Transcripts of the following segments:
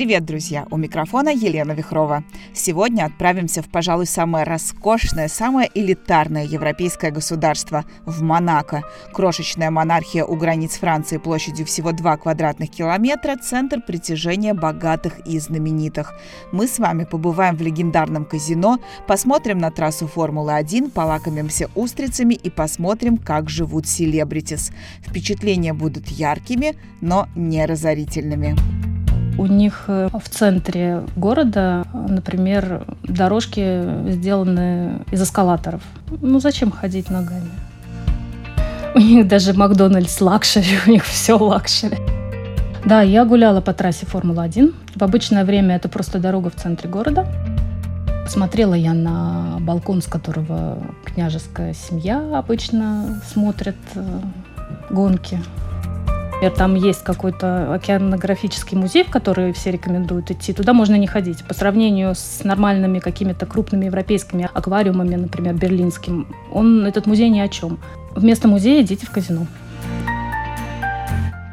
Привет, друзья! У микрофона Елена Вихрова. Сегодня отправимся в, пожалуй, самое роскошное, самое элитарное европейское государство – в Монако. Крошечная монархия у границ Франции площадью всего 2 квадратных километра – центр притяжения богатых и знаменитых. Мы с вами побываем в легендарном казино, посмотрим на трассу Формулы-1, полакомимся устрицами и посмотрим, как живут celebrities. Впечатления будут яркими, но не разорительными. У них э, в центре города, например, дорожки сделаны из эскалаторов. Ну зачем ходить ногами? У них даже Макдональдс luxury, у них все luxury. Да, я гуляла по трассе Формула-1. В обычное время это просто дорога в центре города. Смотрела я на балкон, с которого княжеская семья обычно смотрит э, гонки. Там есть какой-то океанографический музей, в который все рекомендуют идти. Туда можно не ходить. По сравнению с нормальными какими-то крупными европейскими аквариумами, например, берлинским, он, этот музей ни о чем. Вместо музея идите в казино.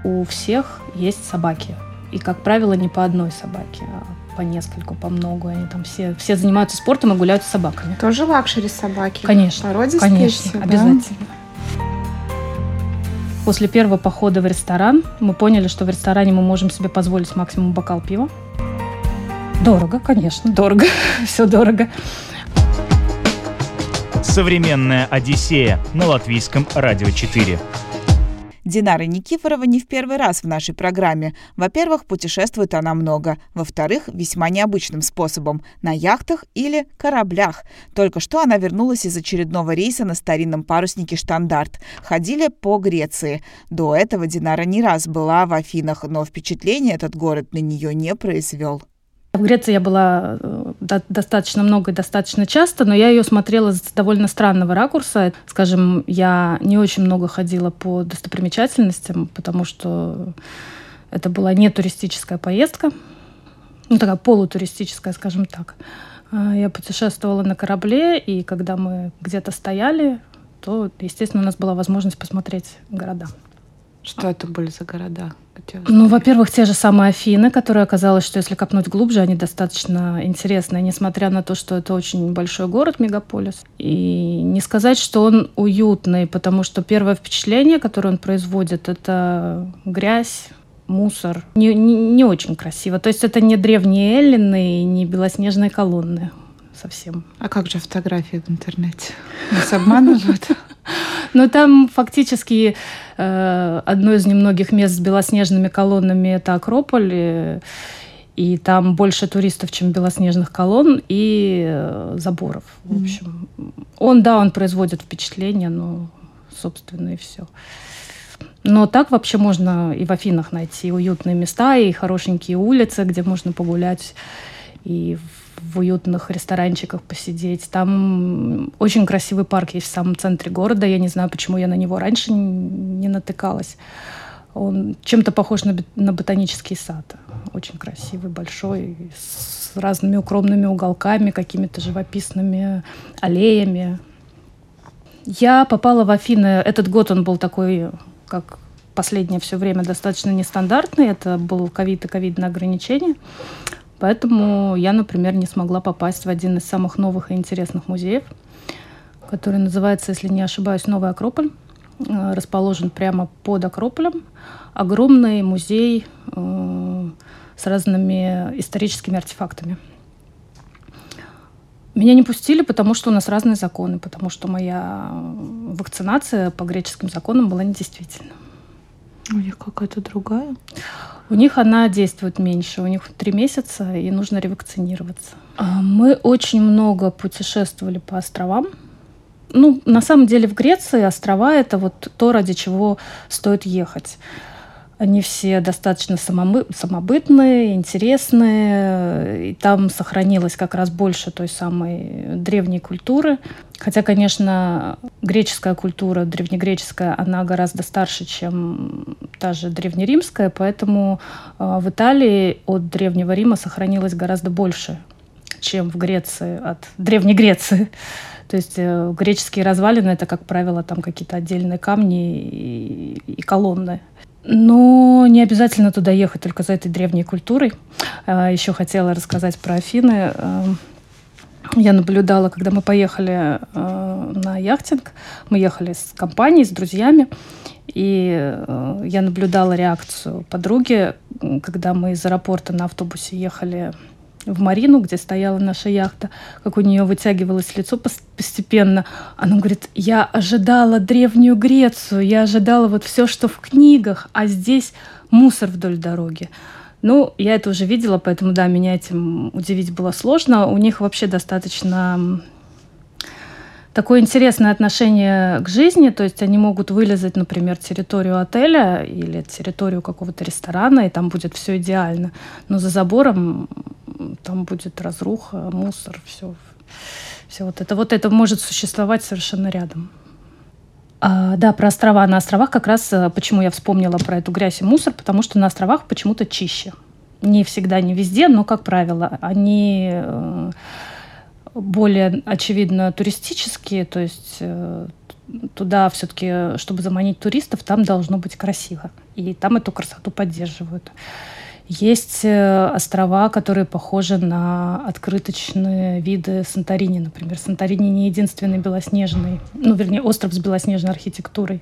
У всех есть собаки. И, как правило, не по одной собаке, а по нескольку, по много. Они там все, все занимаются спортом и гуляют с собаками. Тоже luxury собаки? Конечно. Породистые конечно, все, да? обязательно. После первого похода в ресторан мы поняли, что в ресторане мы можем себе позволить максимум бокал пива. Дорого, конечно, дорого. Все дорого. Современная Одиссея на латвийском радио 4. Динара Никифорова не в первый раз в нашей программе. Во-первых, путешествует она много. Во-вторых, весьма необычным способом – на яхтах или кораблях. Только что она вернулась из очередного рейса на старинном паруснике «Штандарт». Ходили по Греции. До этого Динара не раз была в Афинах, но впечатление этот город на нее не произвел. В Греции я была э, до- достаточно много и достаточно часто, но я ее смотрела с довольно странного ракурса. Скажем, я не очень много ходила по достопримечательностям, потому что это была не туристическая поездка, ну такая полутуристическая, скажем так. А Я путешествовала на корабле, и когда мы где-то стояли, то, естественно, у нас была возможность посмотреть города. Что это были за города? Ну, во-первых, те же самые Афины, которые оказалось, что если копнуть глубже, они достаточно интересные, несмотря на то, что это очень большой город, мегаполис. И не сказать, что он уютный, потому что первое впечатление, которое он производит, это грязь, мусор. Не, не, не очень красиво. То есть это не древние эллины и не белоснежные колонны совсем. А как же фотографии в интернете? Нас обманывают? Но там фактически э, одно из немногих мест с белоснежными колоннами это Акрополь. э, И там больше туристов, чем белоснежных колонн и э, заборов. В общем, он, да, он производит впечатление, но, собственно, и все. Но так вообще можно и в Афинах найти уютные места, и хорошенькие улицы, где можно погулять, и в уютных ресторанчиках посидеть. Там очень красивый парк есть в самом центре города. Я не знаю, почему я на него раньше не натыкалась. Он чем-то похож на, на ботанический сад. Очень красивый, большой, с разными укромными уголками, какими-то живописными аллеями. Я попала в Афины. Этот год он был такой, как последнее все время, достаточно нестандартный. Это был ковид и ковидное ограничение. Поэтому я, например, не смогла попасть в один из самых новых и интересных музеев, который называется, если не ошибаюсь, Новый Акрополь. Э, Расположен прямо под Акрополем. Огромный музей э, с разными историческими артефактами. Меня не пустили, потому что у нас разные законы, потому что моя вакцинация по греческим законам была недействительна. У них какая-то другая. У них она действует меньше, у них три месяца, и нужно ревакцинироваться. А, Мы очень много путешествовали по островам. Ну, на самом деле в Греции острова это вот то, ради чего стоит ехать. Они все достаточно самомы- самобытные, интересные. И там сохранилось как раз больше той самой древней культуры. Хотя, конечно, греческая культура, древнегреческая, она гораздо старше, чем та же древнеримская, поэтому э, в Италии от Древнего Рима сохранилось гораздо больше чем в Греции от Древней Греции. То есть э, греческие развалины это, как правило, там какие-то отдельные камни и, и колонны. Но не обязательно туда ехать только за этой древней культурой. А, Еще хотела рассказать про Афины. Эм, я наблюдала, когда мы поехали э, на яхтинг, мы ехали с компанией, с друзьями, и э, я наблюдала реакцию подруги, когда мы из аэропорта на автобусе ехали в Марину, где стояла наша яхта, как у нее вытягивалось лицо постепенно. Она говорит, я ожидала древнюю Грецию, я ожидала вот все, что в книгах, а здесь мусор вдоль дороги. Ну, я это уже видела, поэтому, да, меня этим удивить было сложно. У них вообще достаточно такое интересное отношение к жизни, то есть они могут вылезать, например, территорию отеля или территорию какого-то ресторана, и там будет все идеально, но за забором там будет разруха, мусор, все, все вот это. Вот это может существовать совершенно рядом. А, да, про острова. На островах как раз, э, почему я вспомнила про эту грязь и мусор, потому что на островах почему-то чище. Не всегда, не везде, но, как правило, они э, более, очевидно, туристические, то есть э, туда все-таки, чтобы заманить туристов, там должно быть красиво. И там эту красоту поддерживают. Есть э, острова, которые похожи на открыточные виды Санторини, например. Санторини не единственный белоснежный, ну, вернее, остров с белоснежной архитектурой.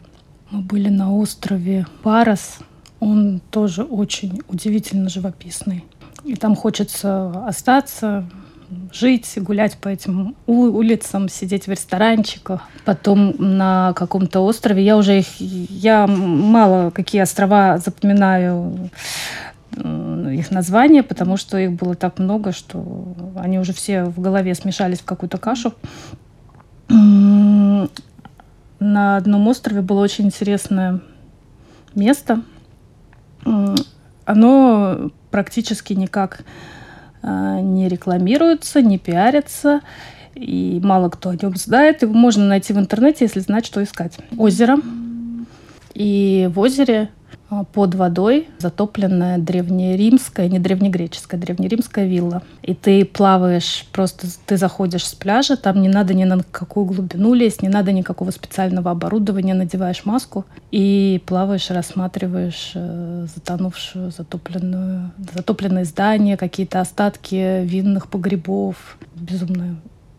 Мы были на острове Парас. Он тоже очень удивительно живописный. И там хочется остаться, жить, гулять по этим улицам, сидеть в ресторанчиках. Потом на каком-то острове, я уже их, я мало какие острова запоминаю их названия, потому что их было так много, что они уже все в голове смешались в какую-то кашу. На одном острове было очень интересное место. Оно практически никак а, не рекламируется, не пиарится, и мало кто о нем знает. Его можно найти в интернете, если знать, что искать. Озеро. И в озере под водой затопленная древнеримская, не древнегреческая, древнеримская вилла. И ты плаваешь, просто ты заходишь с пляжа, там не надо ни на какую глубину лезть, не надо никакого специального оборудования, надеваешь маску и плаваешь, рассматриваешь э, затонувшую, затопленную, затопленные здания, какие-то остатки винных погребов. Безумно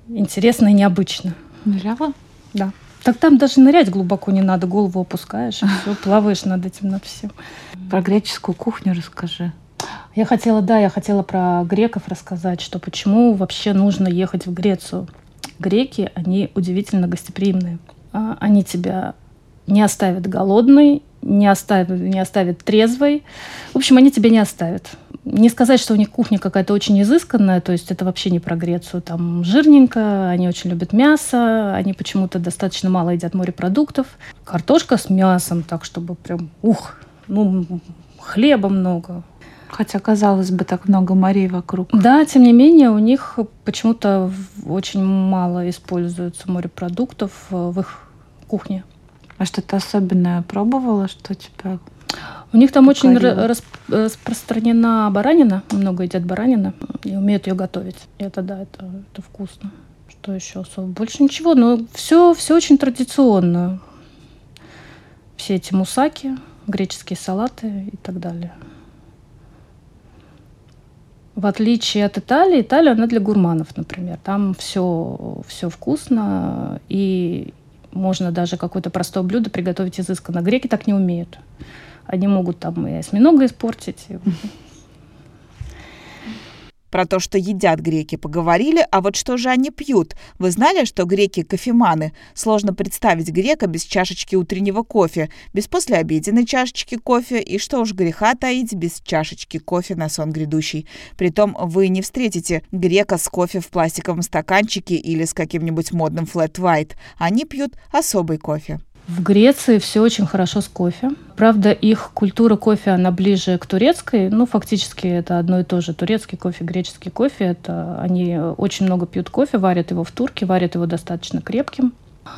интересно и необычно. Ныряла? Да. Так там даже нырять глубоко не надо, голову опускаешь, и все, плаваешь над этим, над всем. Про греческую кухню расскажи. Я хотела, да, я хотела про греков рассказать, что почему вообще нужно ехать в Грецию. Греки, они удивительно гостеприимные. А, они тебя не оставят голодной, не оставят, не оставят трезвой. В общем, они тебя не оставят. Не сказать, что у них кухня какая-то очень изысканная, то есть это вообще не про Грецию. Там жирненько, они очень любят мясо, они почему-то достаточно мало едят морепродуктов. Картошка с мясом, так чтобы прям, ух, ну, хлеба много. Хотя, казалось бы, так много морей вокруг. Да, тем не менее, у них почему-то очень мало используется морепродуктов в их кухне. А что-то особенное пробовала, что тебя у них там очень рас распространена баранина, много едят баранина и умеют ее готовить. И это да, это, это вкусно. Что еще особо? Больше ничего, но все, все очень традиционно. Все эти мусаки, греческие салаты и так далее. В отличие от Италии, Италия, она для гурманов, например. Там все, все вкусно, и можно даже какое-то простое блюдо приготовить изысканно. Греки так не умеют. Они могут там и осьминога испортить. Про то, что едят греки, поговорили, а вот что же они пьют? Вы знали, что греки кофеманы? Сложно представить грека без чашечки утреннего кофе, без послеобеденной чашечки кофе и, что уж греха таить, без чашечки кофе на сон грядущий. Притом вы не встретите грека с кофе в пластиковом стаканчике или с каким-нибудь модным white. Они пьют особый кофе. В Греции все очень хорошо с кофе. Правда, их культура кофе, она ближе к турецкой. Ну, фактически это одно и то же. Турецкий кофе, греческий кофе. Это они очень много пьют кофе, варят его в турке, варят его достаточно крепким.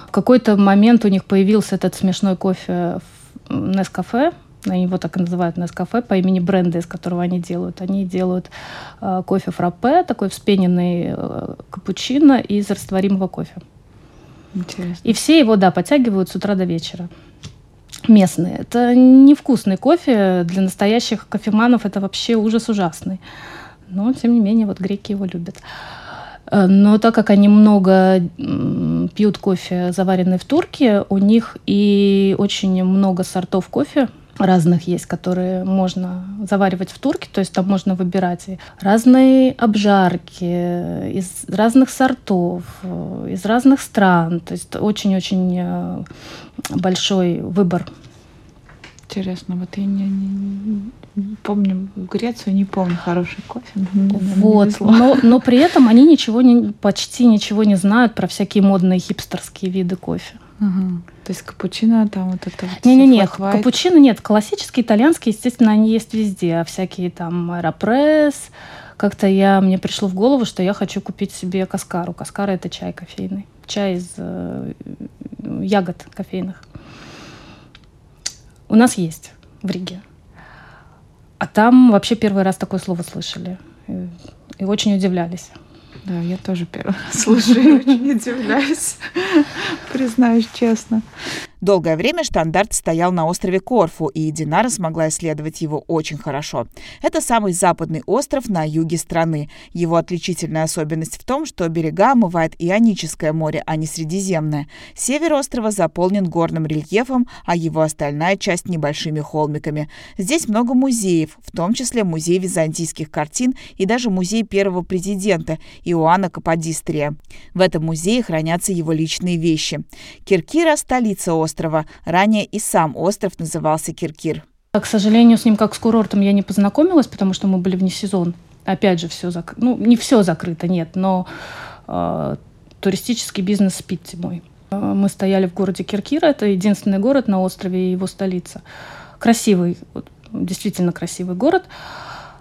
В какой-то момент у них появился этот смешной кофе в Нескафе. Они его так и называют кафе по имени бренда, из которого они делают. Они делают э, кофе фраппе, такой вспененный э, капучино из растворимого кофе. Интересно. И все его, да, подтягивают с утра до вечера. Местные. Это невкусный кофе. Для настоящих кофеманов это вообще ужас ужасный. Но, тем не менее, вот греки его любят. Э, но так как они много пьют кофе, заваренный в турке, у них и очень много сортов кофе разных есть, которые можно заваривать в турке, то есть там можно выбирать разные обжарки из разных сортов, из разных стран, то есть очень-очень э, большой выбор. Интересно, вот я не, не, не помню Грецию, не помню хороший кофе. Вот, но, но при этом они ничего не, почти ничего не знают про всякие модные хипстерские виды кофе. Ага. То есть капучино там вот это вот Не-не-не, капучино нет. Классические итальянские, естественно, они есть везде. А всякие там аэропресс. Как-то я, мне пришло в голову, что я хочу купить себе каскару. Каскара — это чай кофейный. Чай из э, ягод кофейных. У нас есть в Риге. А там вообще первый раз такое слово слышали. И, и очень удивлялись. Да, я тоже первый раз слышу и очень удивляюсь, признаюсь честно. Долгое время штандарт стоял на острове Корфу, и Динара смогла исследовать его очень хорошо. Это самый западный остров на юге страны. Его отличительная особенность в том, что берега омывает Ионическое море, а не Средиземное. Север острова заполнен горным рельефом, а его остальная часть небольшими холмиками. Здесь много музеев, в том числе музей византийских картин и даже музей первого президента Иоанна Каподистрия. В этом музее хранятся его личные вещи. Киркира – столица острова острова. Ранее и сам остров назывался Киркир. К сожалению, с ним как с курортом я не познакомилась, потому что мы были вне сезон. Опять же, все закрыто. Ну, не все закрыто, нет, но э, туристический бизнес спит зимой. Мы стояли в городе Киркира, это единственный город на острове и его столица. Красивый, действительно красивый город.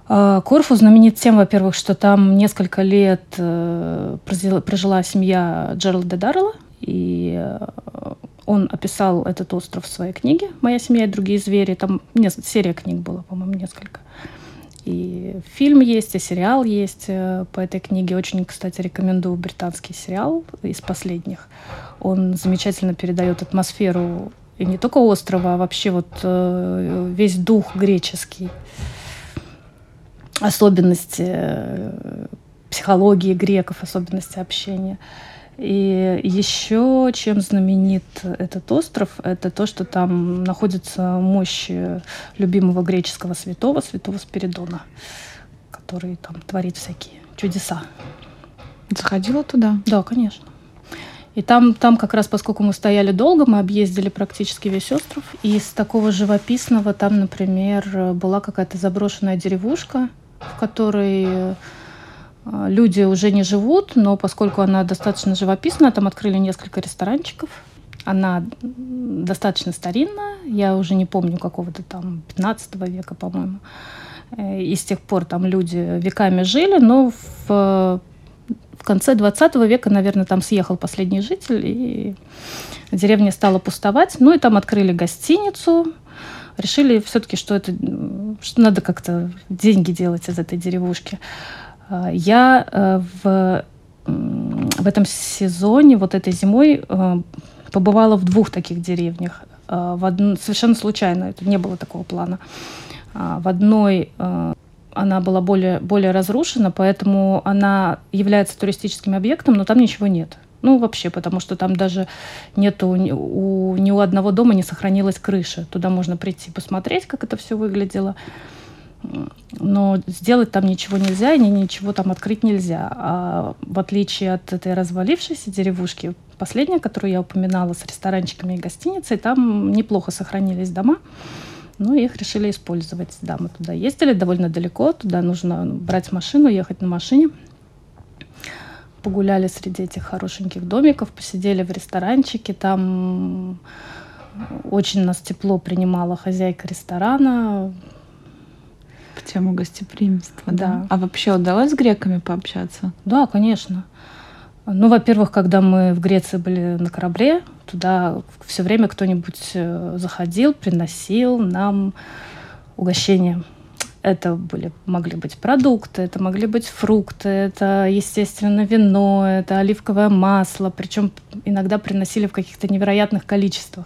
Корфу знаменит тем, во-первых, что там несколько лет э, прожила семья Джералда Даррелла, и э, он описал этот остров в своей книге «Моя семья и другие звери». Там серия книг была, по-моему, несколько. И фильм есть, и сериал есть э, по этой книге. Очень, кстати, рекомендую британский сериал из последних. Он замечательно передает атмосферу и не только острова, а вообще вот э, весь дух греческий, особенности э, психологии греков, особенности общения. И еще чем знаменит этот остров, это то, что там находится мощь любимого греческого святого, святого Спиридона, который там творит всякие чудеса. Заходила туда? Да, конечно. И там, там как раз, поскольку мы стояли долго, мы объездили практически весь остров. И из такого живописного там, например, была какая-то заброшенная деревушка, в которой а, люди уже не живут, но поскольку она достаточно живописная, там открыли несколько ресторанчиков. Она достаточно старинная, я уже не помню какого-то там 15 века, по-моему. Э, и с тех пор там люди веками жили, но в, в конце 20 века, наверное, там съехал последний житель, и деревня стала пустовать. Ну и там открыли гостиницу, решили все-таки, что это что надо как-то деньги делать из этой деревушки. А, я э, в, в этом сезоне, вот этой зимой, э, побывала в двух таких деревнях. Э, в од... Совершенно случайно, это не было такого плана. В одной она была более, более разрушена, поэтому она является туристическим объектом, но там ничего нет. Ну, вообще, потому что там даже нету, у, ни у одного дома не сохранилась крыша. Туда можно прийти посмотреть, как это все выглядело но сделать там ничего нельзя, и ничего там открыть нельзя. А в отличие от этой развалившейся деревушки, последняя, которую я упоминала с ресторанчиками и гостиницей, там неплохо сохранились дома. Ну, их решили использовать. Да, мы туда ездили довольно далеко, туда нужно брать машину, ехать на машине. Погуляли среди этих хорошеньких домиков, посидели в ресторанчике, там очень нас тепло принимала хозяйка ресторана, тему гостеприимства, да. да. А вообще удалось с греками пообщаться? Да, конечно. Ну, во-первых, когда мы в Греции были на корабле, туда все время кто-нибудь э, заходил, приносил нам угощение. Это были, могли быть продукты, это могли быть фрукты, это, естественно, вино, это оливковое масло. Причем иногда приносили в каких-то невероятных количествах.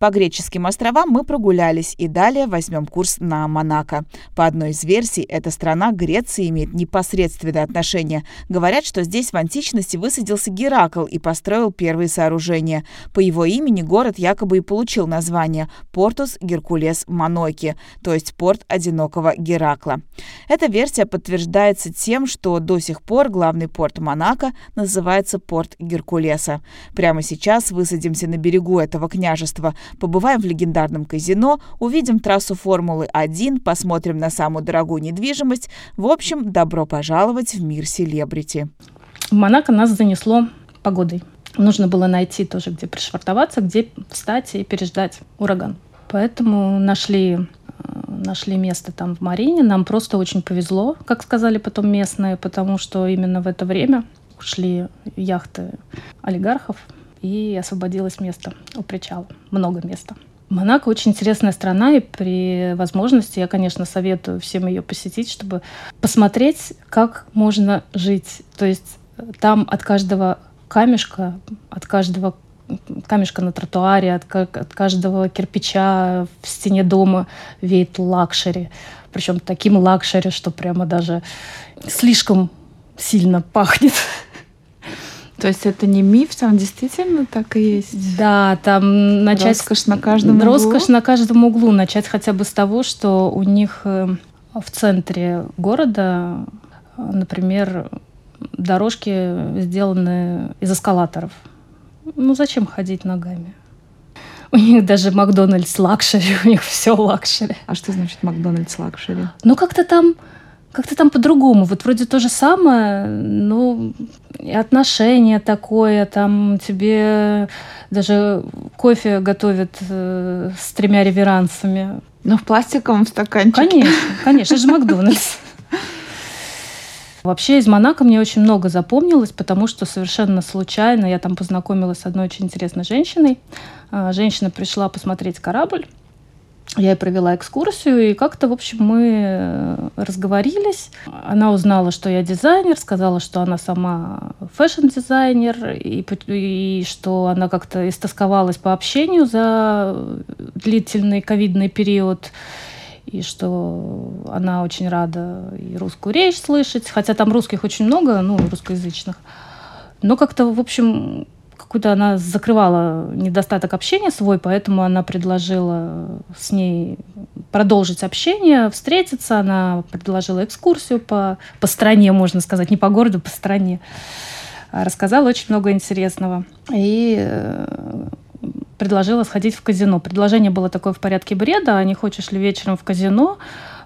По греческим островам мы прогулялись и далее возьмем курс на Монако. По одной из версий, эта страна Греции имеет непосредственное отношение. Говорят, что здесь в античности высадился Геракл и построил первые сооружения. По его имени город якобы и получил название Портус Геркулес Монойки, то есть порт одинокого Геракла. Эта версия подтверждается тем, что до сих пор главный порт Монако называется порт Геркулеса. Прямо сейчас высадимся на берегу этого княжества – побываем в легендарном казино, увидим трассу Формулы-1, посмотрим на самую дорогую недвижимость. В общем, добро пожаловать в мир селебрити. В Монако нас занесло погодой. Нужно было найти тоже, где пришвартоваться, где встать и переждать ураган. Поэтому нашли э, нашли место там в Марине. Нам просто очень повезло, как сказали потом местные, потому что именно в это время шли яхты олигархов, и освободилось место у причала. Много места. Монако очень интересная страна, и при возможности я, конечно, советую всем ее посетить, чтобы посмотреть, как можно жить. То есть э, там от каждого камешка, от каждого камешка на тротуаре, от, от каждого кирпича в стене дома веет luxury. Причем таким luxury, что прямо даже слишком сильно пахнет. То есть это не миф, там действительно так и есть? Да, там начать... Роскошь на каждом углу? Роскошь на каждом углу. Начать хотя бы с того, что у них э, в центре города, например, дорожки сделаны из эскалаторов. Ну зачем ходить ногами? У них даже Макдональдс luxury, у них все luxury. А что значит Макдональдс luxury? Ну как-то там как-то там по-другому. Вот вроде то же самое, но и отношение такое, там тебе даже кофе готовят э, с тремя реверансами. Но в пластиковом стаканчике. Конечно, конечно, это же Макдональдс. Вообще из Монако мне очень много запомнилось, потому что совершенно случайно я там познакомилась с одной очень интересной женщиной. А, женщина пришла посмотреть корабль, я ей провела экскурсию, и как-то, в общем, мы э, разговорились. Она узнала, что я дизайнер, сказала, что она сама fashion-дизайнер, и, и что она как-то истосковалась по общению за длительный ковидный период, и что она очень рада и русскую речь слышать, хотя там русских очень много, ну, русскоязычных. Но как-то, в общем, какую-то она закрывала недостаток общения свой, поэтому она предложила с ней продолжить общение, встретиться. Она предложила экскурсию по, по стране, можно сказать, не по городу, по стране. Рассказала очень много интересного. И э, предложила сходить в казино. Предложение было такое в порядке бреда, а не хочешь ли вечером в казино?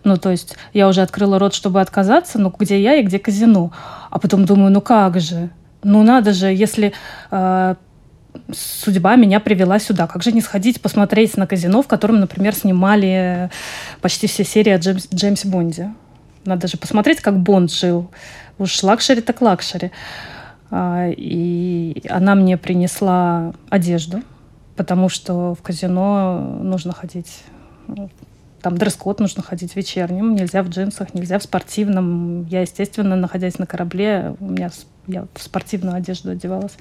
Ну, то есть я уже открыла рот, чтобы отказаться, но где я и где казино? А потом думаю, ну как же? Ну надо же, если э, судьба меня привела сюда, как же не сходить посмотреть на казино, в котором, например, снимали почти все серии о Джеймс, Джеймсе Бонде. Надо же посмотреть, как Бонд жил. Уж лакшери так лакшери. А, и она мне принесла одежду, потому что в казино нужно ходить там дресс-код нужно ходить вечерним, нельзя в джинсах, нельзя в спортивном. Я, естественно, находясь на корабле, у меня я в спортивную одежду одевалась.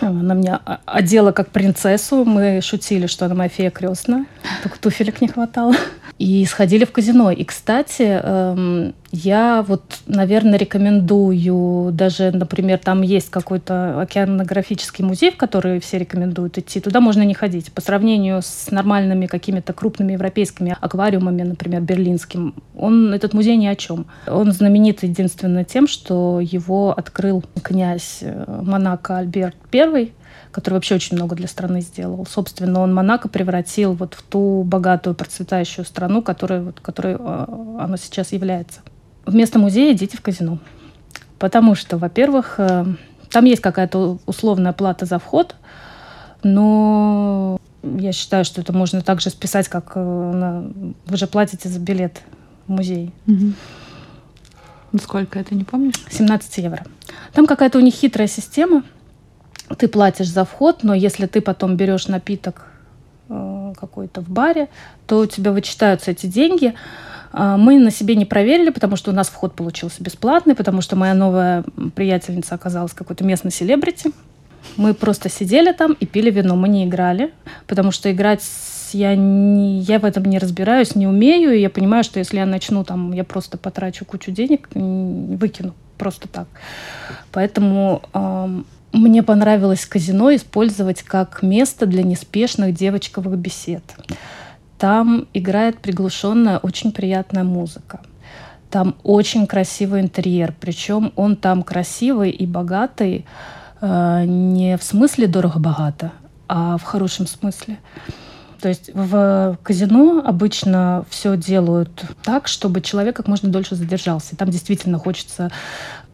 Она меня одела как принцессу. Мы шутили, что она моя фея крестная. Только туфелек не хватало. И сходили в казино. И, кстати, эм, я вот, наверное, рекомендую, даже, например, там есть какой-то океанографический музей, в который все рекомендуют идти. Туда можно не ходить. По сравнению с нормальными какими-то крупными европейскими аквариумами, например, берлинским, он, этот музей ни о чем. Он знаменит единственно тем, что его открыл князь э, Монако Альберт I, который вообще очень много для страны сделал. Собственно, он Монако превратил вот в ту богатую, процветающую страну, которой, вот, которой э, она сейчас является. Вместо музея идите в казино. Потому что, во-первых, э, там есть какая-то условная плата за вход, но я считаю, что это можно также списать, как э, на... вы же платите за билет в музее. Мгм. Ну, Сколько это, не помнишь? 17 евро. Там какая-то у них хитрая система. Ты платишь за вход, но если ты потом берешь напиток э, какой-то в баре, то у тебя вычитаются эти деньги. А, Мы на себе не проверили, потому что у нас вход получился бесплатный, потому что моя новая приятельница оказалась какой-то местной селебрити. Мы просто сидели там и пили вино. Мы не играли, потому что играть я, не, я в этом не разбираюсь, не умею. И я понимаю, что если я начну там, я просто потрачу кучу денег, выкину просто так. Поэтому ам, мне понравилось казино использовать как место для неспешных девочковых бесед. Там играет приглушенная, очень приятная музыка. Там очень красивый интерьер, причем он там красивый и богатый э, не в смысле дорого-богато, а в хорошем смысле. То есть в казино обычно все делают так, чтобы человек как можно дольше задержался. Там действительно хочется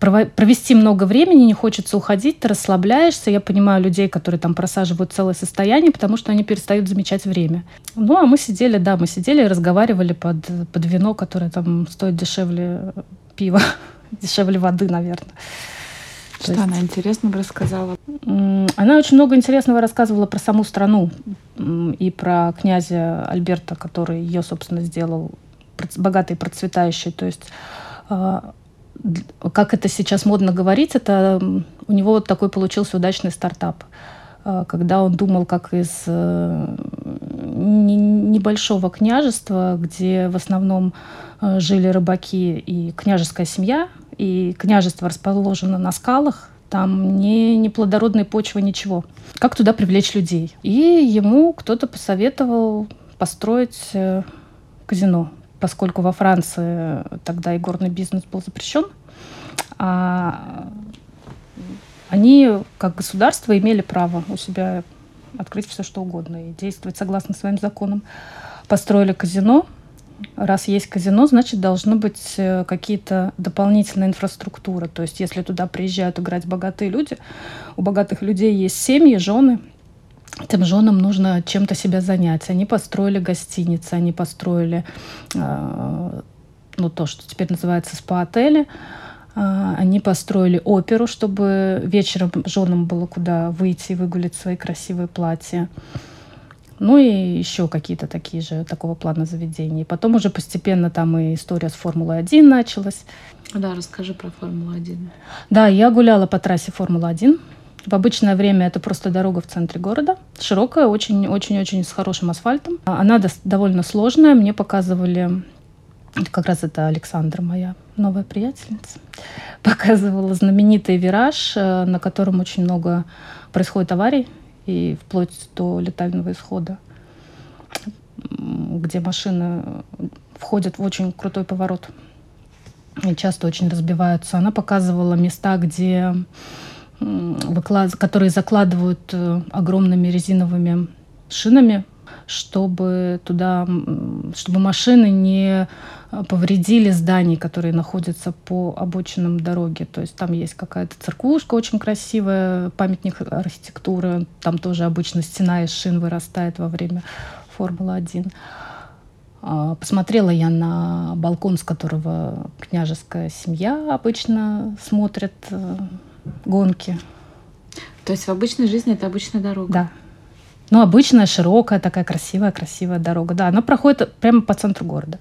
провести много времени, не хочется уходить, ты расслабляешься. Я понимаю людей, которые там просаживают целое состояние, потому что они перестают замечать время. Ну, а мы сидели, да, мы сидели и разговаривали под, под вино, которое там стоит дешевле пива, дешевле воды, наверное. Что есть- она интересного рассказала? Она очень много интересного рассказывала про саму страну и про князя Альберта, который ее, собственно, сделал богатой процветающей. То есть, а, как это сейчас модно говорить, это у него вот такой получился удачный стартап. А, Когда он думал, как из э, не- небольшого княжества, где в основном э, жили рыбаки и княжеская семья, и княжество расположено на скалах, там не, не плодородной почвы, ничего. Как туда привлечь людей? И ему кто-то посоветовал построить э, казино, поскольку во Франции тогда и горный бизнес был запрещен. А они, как государство, имели право у себя открыть все, что угодно и действовать согласно своим законам. Построили казино. Раз есть казино, значит, должны быть э, какие-то дополнительная инфраструктура. То есть, если туда приезжают играть богатые люди, у богатых людей есть семьи, жены, этим женам нужно чем-то себя занять. Они построили гостиницы, они построили э, ну, то, что теперь называется спа-отели. А, Они построили оперу, чтобы вечером женам было куда выйти и выгулить свои красивые платья. Ну и еще какие-то такие же такого плана заведения. И потом уже постепенно там и история с Формулой-1 началась. Да, расскажи про Формулу-1. Да, я гуляла по трассе Формулы-1. В обычное время это просто дорога в центре города. Широкая, очень-очень-очень с хорошим асфальтом. Она довольно сложная. Мне показывали, как раз это Александра, моя новая приятельница, показывала знаменитый вираж, э, на котором очень много происходит аварий и вплоть до летального исхода, где машины входят в очень крутой поворот и часто очень разбиваются. Она показывала места, где которые закладывают э, огромными резиновыми шинами, чтобы туда, чтобы машины не э, повредили зданий, которые находятся по обочинам дороги. То есть там есть какая-то церквушка очень красивая, памятник архитектуры. Там тоже обычно стена из шин вырастает во время Формулы-1. А, Посмотрела я на балкон, с которого княжеская семья обычно смотрит э, гонки. То есть в обычной жизни это обычная дорога? Да. Ну, обычная, широкая, такая красивая, красивая дорога. Да, она проходит прямо по центру города.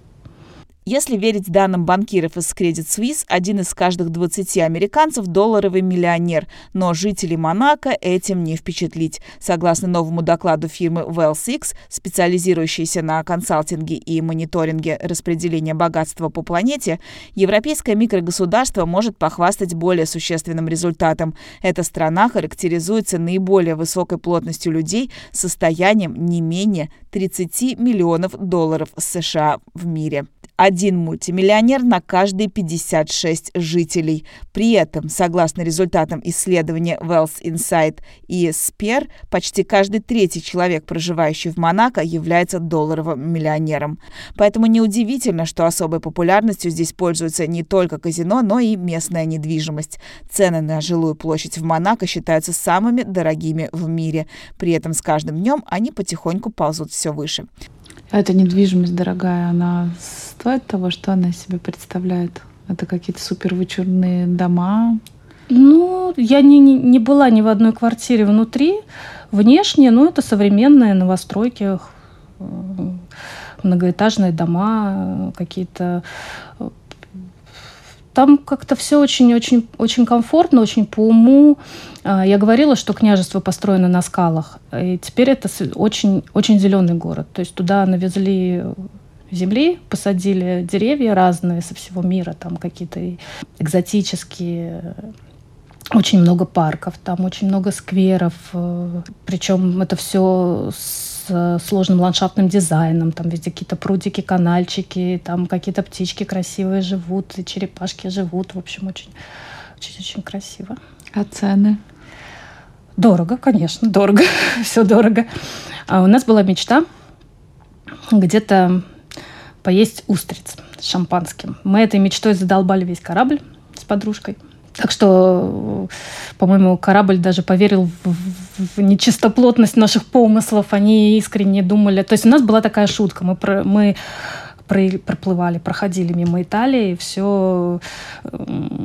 Если верить данным банкиров из Credit Suisse, один из каждых 20 американцев – долларовый миллионер, но жителей Монако этим не впечатлить. Согласно новому докладу фирмы WellSix, специализирующейся на консалтинге и мониторинге распределения богатства по планете, европейское микрогосударство может похвастать более существенным результатом. Эта страна характеризуется наиболее высокой плотностью людей с состоянием не менее 30 миллионов долларов США в мире один мультимиллионер на каждые 56 жителей. При этом, согласно результатам исследования Wealth Insight и Спер, почти каждый третий человек, проживающий в Монако, является долларовым миллионером. Поэтому неудивительно, что особой популярностью здесь пользуется не только казино, но и местная недвижимость. Цены на жилую площадь в Монако считаются самыми дорогими в мире. При этом с каждым днем они потихоньку ползут все выше. А Эта недвижимость дорогая, она стоит того, что она из себя представляет? Это какие-то супер вычурные дома? Ну, я не, не, не была ни в одной квартире внутри. Внешне, ну, это современные новостройки, э, многоэтажные дома, какие-то там как-то все очень-очень очень комфортно, очень по уму. А, я говорила, что княжество построено на скалах, и теперь это очень, очень зеленый город. То есть туда навезли земли, посадили деревья разные со всего мира, там какие-то экзотические, очень много парков, там очень много скверов, э, причем это все с сложным ландшафтным дизайном, там везде какие-то прудики, канальчики, там какие-то птички красивые живут, и черепашки живут, в общем, очень, очень, очень красиво. А цены? Дорого, конечно, дорого, все дорого. А у нас была мечта где-то поесть устриц с шампанским. Мы этой мечтой задолбали весь корабль с подружкой – так что, по-моему, корабль даже поверил в, в, нечистоплотность наших помыслов. Они искренне думали. То есть у нас была такая шутка. Мы, про, мы проплывали, проходили мимо Италии, все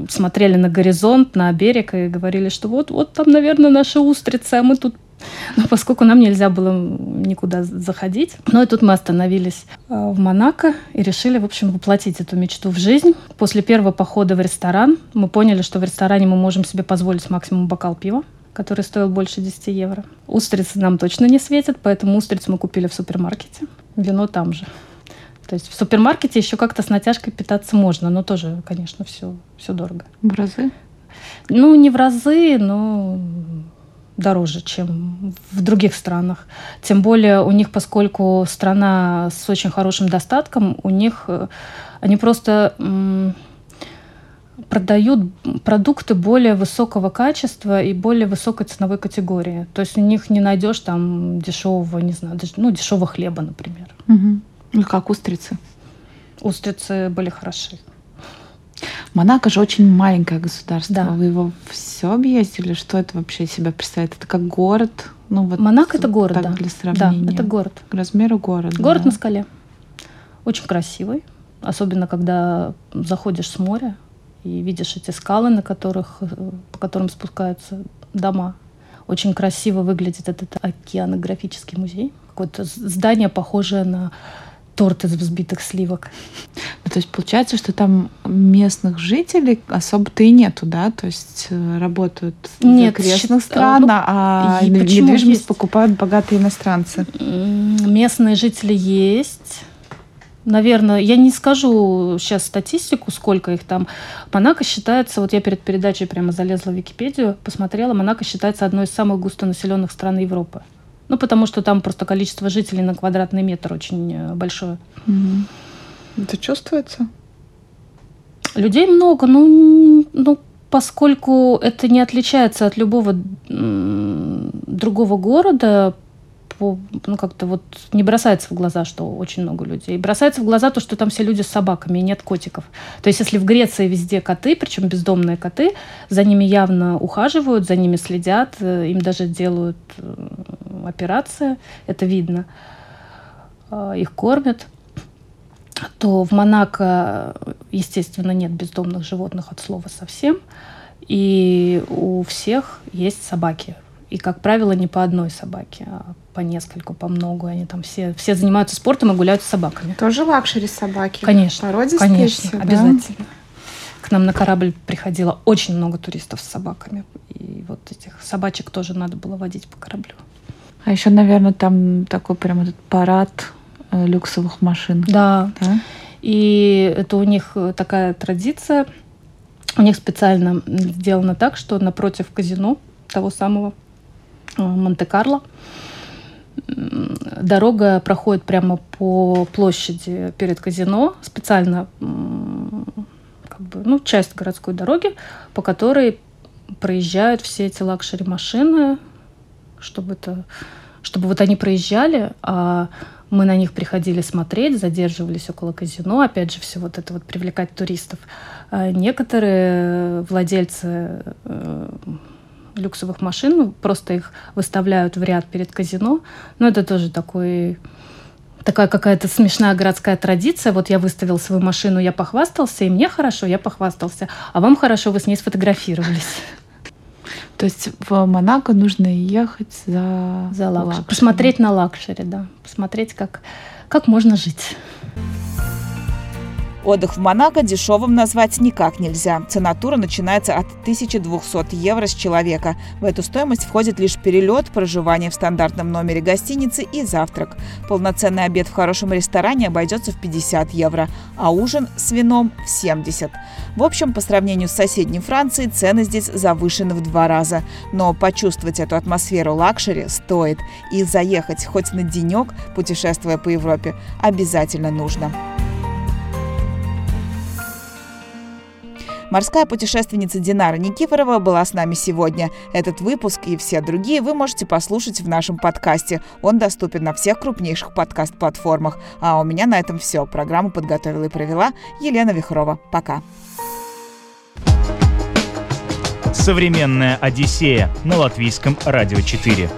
смотрели на горизонт, на берег и говорили, что вот, вот там, наверное, наша устрица, а мы тут но поскольку нам нельзя было никуда заходить. Но и тут мы остановились э, в Монако и решили, в общем, воплотить эту мечту в жизнь. После первого похода в ресторан мы поняли, что в ресторане мы можем себе позволить максимум бокал пива который стоил больше 10 евро. Устрицы нам точно не светят, поэтому устриц мы купили в супермаркете. Вино там же. То есть в супермаркете еще как-то с натяжкой питаться можно, но тоже, конечно, все, все дорого. В разы? Ну, не в разы, но дороже, чем в других странах. Тем более у них, поскольку страна с очень хорошим достатком, у них э, они просто продают продукты более высокого качества и более высокой ценовой категории. То есть у них не найдешь там дешевого, не знаю, ну, дешевого хлеба, например. Угу. Ну, как устрицы? Устрицы были хороши. Монако же очень маленькое государство. Да. Вы его все объездили? Что это вообще себя представляет? Это как город? Ну, вот Монако это город, да. Для сравнения. Да, это город. К размеру города. Город да. на скале. Очень красивый. Особенно, когда заходишь с моря и видишь эти скалы, на которых, по которым спускаются дома. Очень красиво выглядит этот океанографический музей. Какое-то здание, похожее на торт из взбитых сливок. Ну, то есть получается, что там местных жителей особо-то и нету, да? То есть э, работают Нет, щит... стран, ну, а недвижимость есть? покупают богатые иностранцы. Местные жители есть. Наверное, я не скажу сейчас статистику, сколько их там. Монако считается, вот я перед передачей прямо залезла в Википедию, посмотрела, Монако считается одной из самых густонаселенных стран Европы. Ну, потому что там просто количество жителей на квадратный метр очень э, большое. Угу. Это чувствуется? Людей много, ну, ну, поскольку это не отличается от любого другого города, по, ну, как-то вот не бросается в глаза, что очень много людей. Бросается в глаза то, что там все люди с собаками и нет котиков. То есть если в Греции везде коты, причем бездомные коты, за ними явно ухаживают, за ними следят, э, им даже делают э, операции, это видно. А, их кормят то в Монако, естественно, нет бездомных животных от слова совсем. И у всех есть собаки. И, как правило, не по одной собаке, а по нескольку, по много. Они там все, все занимаются спортом и гуляют с собаками. Тоже лакшери собаки? Конечно. Породистые конечно, все, да? обязательно. К нам на корабль приходило очень много туристов с собаками. И вот этих собачек тоже надо было водить по кораблю. А еще, наверное, там такой прям этот парад э, люксовых машин. Да. да. И это у них такая традиция. У них специально сделано так, что напротив казино того самого Э, Монте-Карло. Дорога проходит прямо по площади перед казино, специально как бы, ну, часть городской дороги, по которой проезжают все эти лакшери-машины, чтобы это чтобы вот они проезжали, а мы на них приходили смотреть, задерживались около казино, опять же, все вот это вот привлекать туристов. А некоторые владельцы э, люксовых машин, просто их выставляют в ряд перед казино. Но это тоже такой такая какая-то смешная городская традиция. Вот я выставил свою машину, я похвастался, и мне хорошо, я похвастался. А вам хорошо, вы с ней сфотографировались. То есть в Монако нужно ехать за, за лакшери. лакшери. Посмотреть на лакшери, да. Посмотреть, как, как можно жить. Отдых в Монако дешевым назвать никак нельзя. Цена тура начинается от 1200 евро с человека. В эту стоимость входит лишь перелет, проживание в стандартном номере гостиницы и завтрак. Полноценный обед в хорошем ресторане обойдется в 50 евро, а ужин с вином в 70. В общем, по сравнению с соседней Францией, цены здесь завышены в два раза. Но почувствовать эту атмосферу лакшери стоит. И заехать хоть на денек, путешествуя по Европе, обязательно нужно. Морская путешественница Динара Никифорова была с нами сегодня. Этот выпуск и все другие вы можете послушать в нашем подкасте. Он доступен на всех крупнейших подкаст-платформах. А у меня на этом все. Программу подготовила и провела Елена Вихрова. Пока. Современная Одиссея на латвийском радио 4.